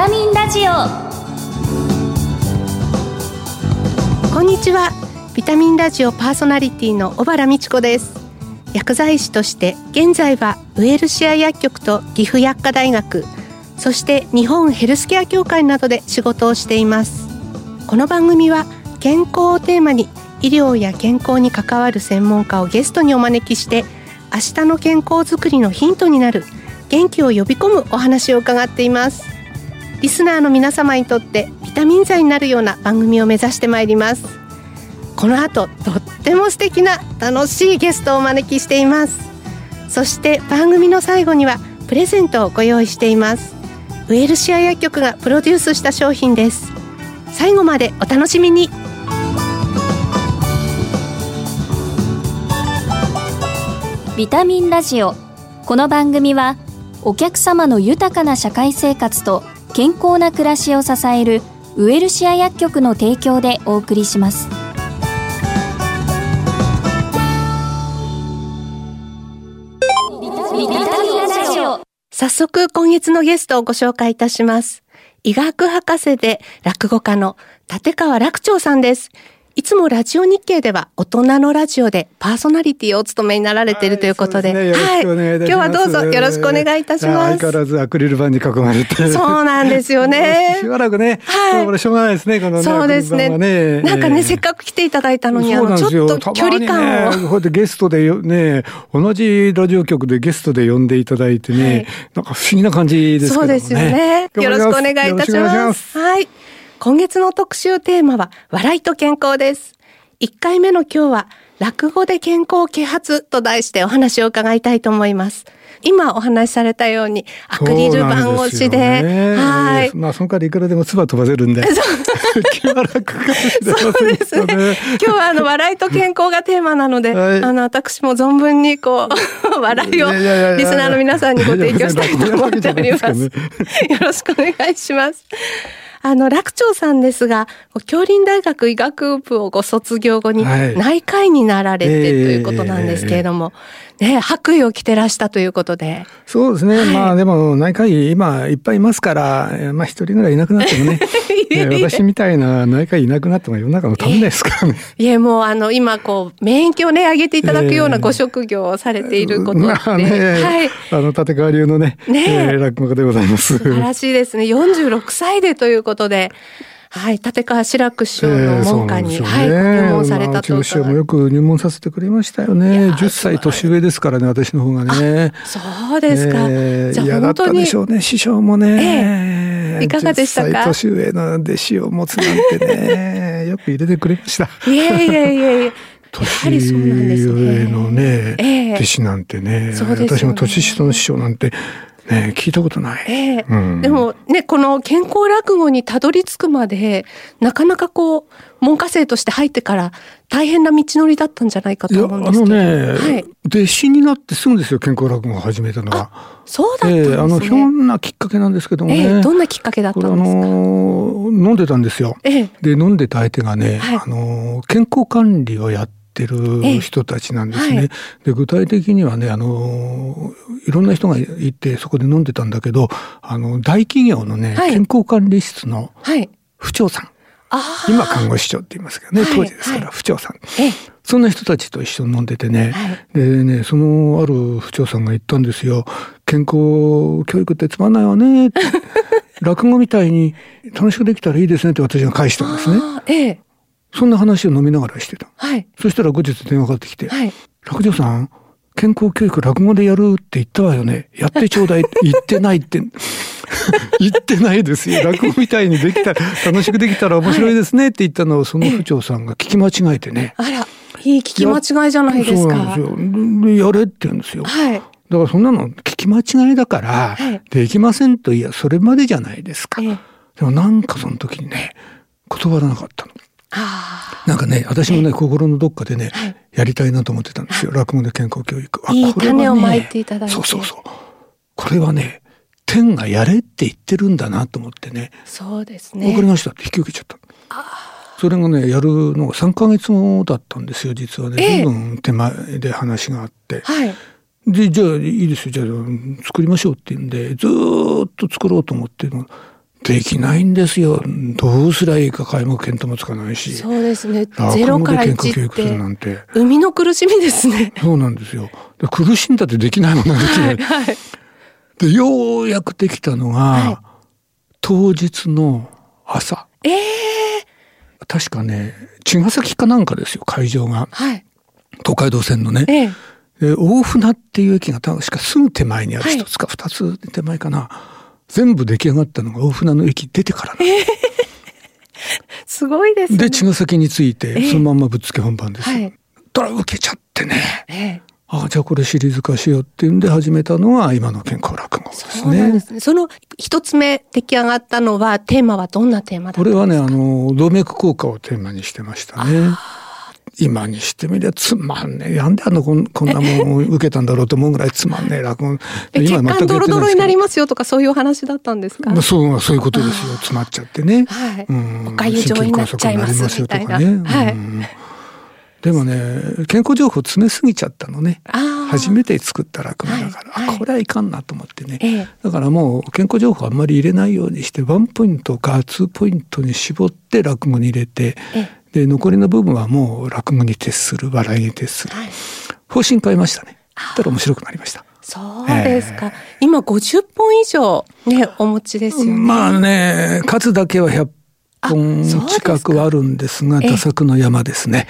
タミンラジオ。こんにちは。ビタミンラジオパーソナリティの小原美智子です。薬剤師として現在はウエルシア薬局と岐阜薬科大学そして日本ヘルスケア協会などで仕事をしています。この番組は健康をテーマに医療や健康に関わる専門家をゲストにお招きして明日の健康づくりのヒントになる元気を呼び込むお話を伺っています。リスナーの皆様にとってビタミン剤になるような番組を目指してまいります。この後とっても素敵な楽しいゲストをお招きしています。そして番組の最後にはプレゼントをご用意しています。ウェルシア薬局がプロデュースした商品です。最後までお楽しみに。ビタミンラジオ。この番組はお客様の豊かな社会生活と健康な暮らしを支えるウェルシア薬局の提供でお送りします。早速今月のゲストをご紹介いたします。医学博士で落語家の立川楽長さんですいつもラジオ日経では大人のラジオでパーソナリティをお務めになられているということで、はい、今日はどうぞよろしくお願いいたします。相変わらずアクリル板に囲まれて。そうなんですよね。しばらくね、はい、これしょうがないですね、このね。そうですね。ねなんかね、せっかく来ていただいたのに、あの、ちょっと距離感を。ね、こうやってゲストでね、同じラジオ局でゲストで呼んでいただいてね、はい、なんか不思議な感じですけどね。そうですよね。よろしくお願いいたします。はい。今月の特集テーマは、笑いと健康です。1回目の今日は落語で健康啓発と題してお話を伺いたいと思います。今お話しされたようにアクリル板越しで、ね、はい。まあその代わりいくらでも唾飛ばせるんで。気は楽かもしれません、そうですね。今日はあの笑いと健康がテーマなので、はい、あの私も存分にこう 笑いをリスナーの皆さんにご提供したいと思っております。よろしくお願いします。あの、楽長さんですが、京林大学医学部をご卒業後に内科医になられてということなんですけれども、ね、白衣を着てらしたということで。そうですね。はい、まあでも内科医今いっぱいいますから、まあ一人ぐらいいなくなってもね、私みたいな内科医いなくなっても世の中のためですからね。いえ、もうあの今こう、免疫をね、上げていただくようなご職業をされていることで。まあね、はい。あの、立川流のね、ねえー、落語家でございます。素晴らしいですね。46歳でということで。はい、立川志らく師匠の門下に、えーね、はい、入門されたと、まあ、うちの師匠もよく入門させてくれましたよね。10歳年上ですからね、私の方がね。そうですか。えー、嫌だったでしょうね、師匠もね。えー、いかがでしたか？年上の弟子を持つなんてね、よく入れてくれました。い やいやいやいや。年上のね、ね弟子なんてね、ね私も年下の師匠なんてね、聞いたことない。えーうん、でもね、この健康落語にたどり着くまで、なかなかこう、門下生として入ってから大変な道のりだったんじゃないかと思うんですけど。あのね、はい、弟子になってすぐですよ、健康落語を始めたのは。そうだったんですね。えー、あの、ひょんなきっかけなんですけどもね。えー、どんなきっかけだったんですか？あのー、飲んでたんですよ。えー、で、飲んでた相手がね、はい、あの健康管理をやってってる人たちなんですね。はい、で具体的にはねあのいろんな人がいてそこで飲んでたんだけどあの大企業のね、はい、健康管理室の府長さん、はい、今看護師長って言いますけどね。当時ですから府長さん。そんな人たちと一緒に飲んでてね、でね、そのある府長さんが言ったんですよ。健康教育ってつまんないわね。って。落語みたいに楽しくできたらいいですねって私が返したんですね。ええ、そんな話を飲みながらしてた。はい。そしたら後日電話かかってきて、はい。落城さん、健康教育落語でやるって言ったわよね。やってちょうだいって 言ってないって。言ってないですよ。落語みたいにできたら、楽しくできたら面白いですねって言ったのを、その府長さんが聞き間違えてね。あら、いい聞き間違いじゃないですか。そうなんですよ。やれって言うんですよ。はい。だからそんなの聞き間違いだから、できませんと、いや、それまでじゃないですか。でもなんかその時にね、断らなかったの。なんかね、私もね、心のどっかでね、やりたいなと思ってたんですよ。落語で健康教育。あ、いい種をまいていただいて。そうそうそう。これはね、天がやれって言ってるんだなと思ってね。そうですね。わかりましたって引き受けちゃった。それがね、やるのが3ヶ月後だったんですよ、実はね。随分手前で話があって。はい。で、じゃあいいですよ、じゃあ作りましょうって言うんで、ずっと作ろうと思ってできないんですよ。どうすりゃいいか皆目見当もつかないし。そうですね。ゼロから1ってなんて。生みの苦しみですね。そうなんですよ。苦しんだってできないものができない。はいはい、で、ようやくできたのが、はい、当日の朝。ええー、確かね、茅ヶ崎かなんかですよ、会場が。はい。東海道線のね。えー、大船っていう駅が確かすぐ手前にある一つか二つ手前かな。全部出来上がったのが大船の駅出てからな、えー、すごいですね。で、茅ヶ崎に着いて、そのまんまぶっつけ本番ですよ。はい、たら受けちゃってね。えーああ、じゃあこれシリーズ化しようっていうんで始めたのが今の健康落語ですね。そね。その一つ目出来上がったのはテーマはどんなテーマだったんですか？これはね、あの、動脈硬化をテーマにしてましたね。今にしてみりゃつまんねえ。なんであのこんこんなもん受けたんだろうと思うぐらいつまんねえ落語。今全くドロドロになりますよとかそういう話だったんですか？そう、そういうことですよ。詰まっちゃってね。はい。うん。おかゆ状になっちゃいますみたいな。ね、はい。でもね、健康情報詰めすぎちゃったのね。初めて作った落語だから、はいはい、これはいかんなと思ってね、ええ、だからもう健康情報あんまり入れないようにしてワンポイントかツーポイントに絞って落語に入れて、え、で残りの部分はもう落語に徹する笑いに徹する、はい、方針変えましたね。たら面白くなりました。そうですか、えー、今50本以上ねお持ちですよね。まあね数だけは100本近くはあるんですが打作の山ですね。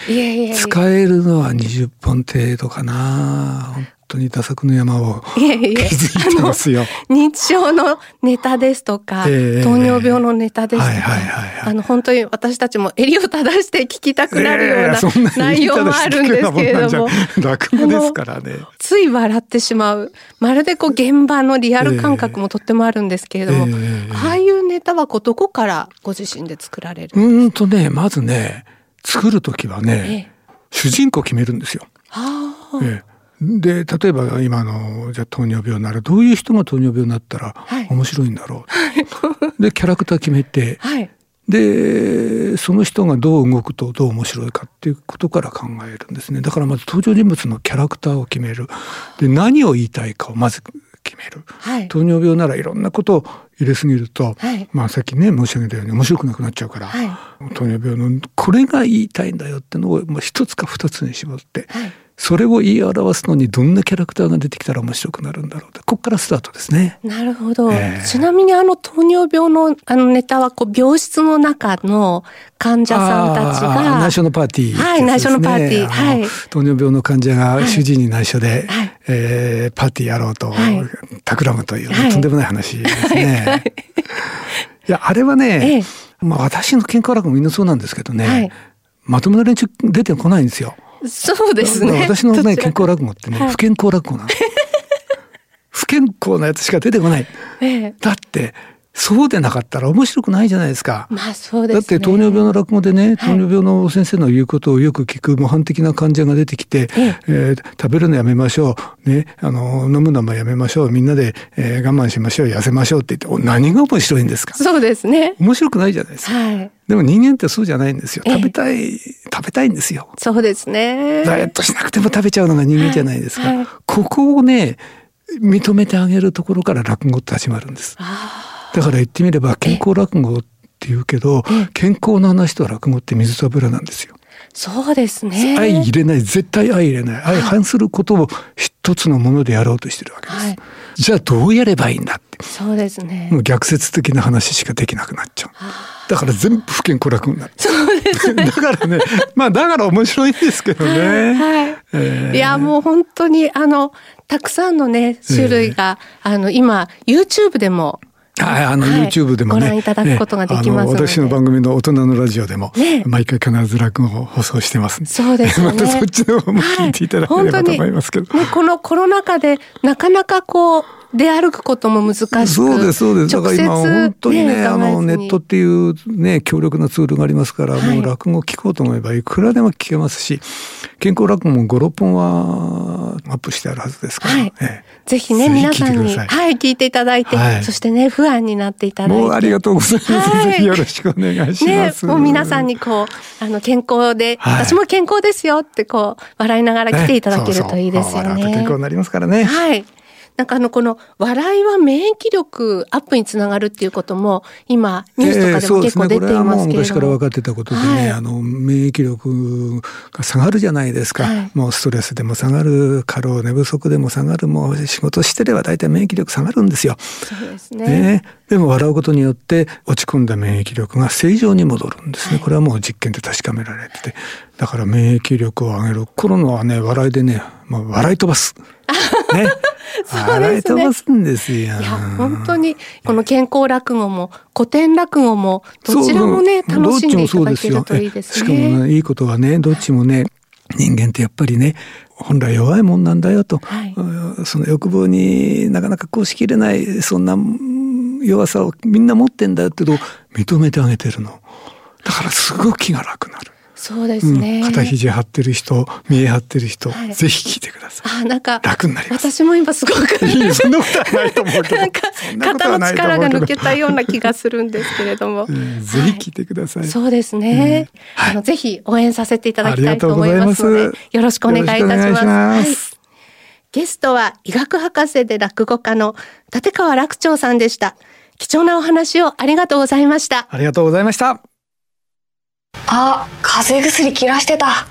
使えるのは20本程度かな当に打作の山を築いてますよ。認知症のネタですとか、えー、糖尿病のネタですとか、あの本当に私たちも襟を正して聞きたくなるような内容もあるんですけれども、落語ですからね。つい笑ってしまう。まるでこう現場のリアル感覚もとってもあるんですけれども、えー、ああいうネタはこうどこからご自身で作られるうんとね、まずね、作る時はね、えー、主人公決めるんですよ。はあ、えーで例えば今のじゃ糖尿病ならどういう人が糖尿病になったら面白いんだろう、はい、でキャラクター決めて、はい、でその人がどう動くとどう面白いかっていうことから考えるんですね。だからまず登場人物のキャラクターを決める。で何を言いたいかをまず決める、はい、糖尿病ならいろんなことを入れすぎると、はい、まあさっきね申し上げたように面白くなくなっちゃうから、はい、糖尿病のこれが言いたいんだよってのを一つか二つに絞って、それを言い表すのにどんなキャラクターが出てきたら面白くなるんだろうここからスタートですね。なるほど。えー、ちなみにあの糖尿病のあのネタはこう病室の中の患者さんたちが内緒のパーティー、ね、はい内緒のパーティー。はい。糖尿病の患者が主治医に内緒で、はい、えー、パーティーやろうと、はい、企むという、はい、とんでもない話ですね。はい、い。やあれはね、ええ、まあ私の健康楽もみんなそうなんですけどね、はい、まともな連中出てこないんですよ。そうですね。私のね、健康落語ってね、不健康落語なの。不健康なやつしか出てこない。ええ、だって、そうでなかったら面白くないじゃないですか。まあそうです、ね、だって糖尿病の落語でね、糖尿病の先生の言うことをよく聞く模範的な患者が出てきて、ええー、食べるのやめましょう、ね、あの、飲むのもやめましょう、みんなで、えー、我慢しましょう、痩せましょうって言って、何が面白いんですか？そうですね。面白くないじゃないですか。はい。でも人間ってそうじゃないんですよ。食べたい、食べたいんですよ。そうですね。ダイエットしなくても食べちゃうのが人間じゃないですか。はいはい、ここをね、認めてあげるところから落語って始まるんです。だから言ってみれば健康落語って言うけど、健康な話と落語って水と油なんですよ。そうですね。相入れない、絶対相入れない。相反することを一つのものでやろうとしてるわけです。はい、じゃあどうやればいいんだって。そうですね。もう逆説的な話しかできなくなっちゃう。だから全部不健康楽になる。そうですね。だからね、まあだから面白いんですけどね。はい。えー、いやもう本当にあのたくさんのね種類が、えー、あの今 YouTube でもはい、あの、YouTube でもね。ご覧いただくことができます私の番組の大人のラジオでも、毎回必ず落語を放送してますそうですね。またそっちの方も聞いていただければと思いますけど。ね、このコロナ禍でなかなかこう、出歩くことも難しくそうです、そうです。だから今本当にね、ねあの、ネットっていうね、強力なツールがありますから、はい、もう落語聞こうと思えばいくらでも聞けますし、健康落語も5、6本はアップしてあるはずですから、はいええ、ぜひね、皆さんに、はい、聞いていただいて、はい、そしてね、不安になっていただいて。もうありがとうございます。はい、よろしくお願いします。ね、もう皆さんにこう、あの、健康で、私も健康ですよってこう、笑いながら来ていただけるといいですよね。そうそう健康になりますからね。はい。なんかあの、この笑いは免疫力アップにつながるっていうことも、今、ニュースとかでも結構出ていますけれども。えー、ね。これはもう昔から分かってたことでね、はい、あの、免疫力が下がるじゃないですか。はい、もうストレスでも下がる、過労、寝不足でも下がる、もう仕事してれば大体免疫力下がるんですよ。そうですね。ねでも笑うことによって落ち込んだ免疫力が正常に戻るんですね。はい、これはもう実験で確かめられてて。だから免疫力を上げる。コロナはね、笑いでね、まあ、笑い飛ばす。ね。笑い飛ばすんですよ。いや、本当に、この健康落語も、古典落語も、どちらもね、楽しんでいただけるといいですね。しかも、ね、いいことはね、どっちもね、人間ってやっぱりね、本来弱いもんなんだよと、はい、その欲望になかなかこうしきれない、そんな弱さをみんな持ってんだよってと認めてあげてるの。だからすごく気が楽になる。そうですね、うん、肩肘張ってる人見え張ってる人、はい、ぜひ聞いてください。あなんか楽になります。私も今すごくいいそんなことはないと思うけど。なんか肩の力が抜けたような気がするんですけれども、うん、ぜひ聞いてください、そうですね、うん、あのぜひ応援させていただきたいと思いますのでよろしくお願いいたします、ゲストは医学博士で落語家の立川楽長さんでした。貴重なお話をありがとうございました。ありがとうございました。あ、風邪薬切らしてた。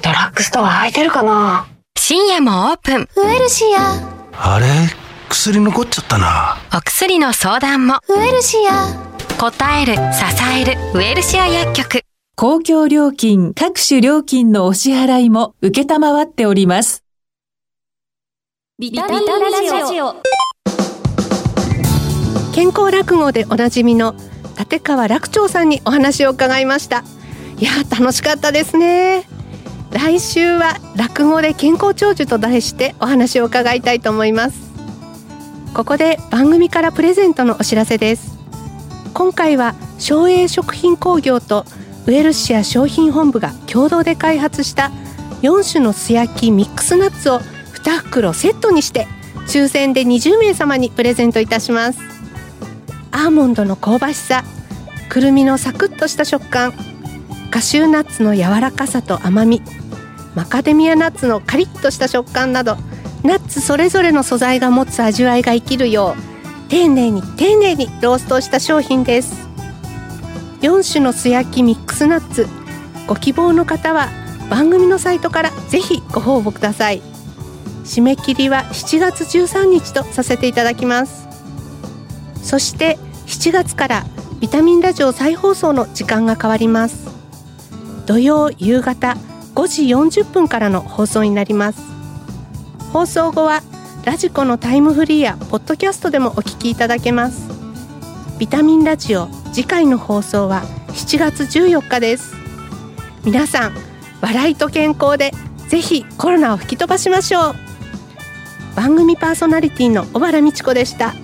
ドラッグストア空いてるかな？深夜もオープン。ウエルシア。あれ？薬残っちゃったな。お薬の相談も。ウエルシア。答える、支える、ウエルシア薬局。公共料金、各種料金のお支払いも受けたまわっております。ビタミンラジオ。健康落語でおなじみの立川楽長さんにお話を伺いました。いや楽しかったですね。来週は落語で健康長寿と題してお話を伺いたいと思います。ここで番組からプレゼントのお知らせです。今回は省営食品工業とウエルシア商品本部が共同で開発した4種の素焼きミックスナッツを2袋セットにして抽選で20名様にプレゼントいたします。アーモンドの香ばしさくるみのサクッとした食感カシューナッツの柔らかさと甘みマカデミアナッツのカリッとした食感などナッツそれぞれの素材が持つ味わいが生きるよう丁寧に丁寧にローストした商品です。4種の素焼きミックスナッツご希望の方は番組のサイトからぜひご応募ください。締め切りは7月13日とさせていただきます。そして7月からビタミンラジオ再放送の時間が変わります。土曜夕方5時40分からの放送になります。放送後はラジコのタイムフリーやポッドキャストでもお聞きいただけます。ビタミンラジオ次回の放送は7月14日です。皆さん笑いと健康でぜひコロナを吹き飛ばしましょう。番組パーソナリティの小原美智子でした。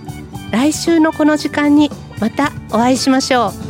来週のこの時間にまたお会いしましょう。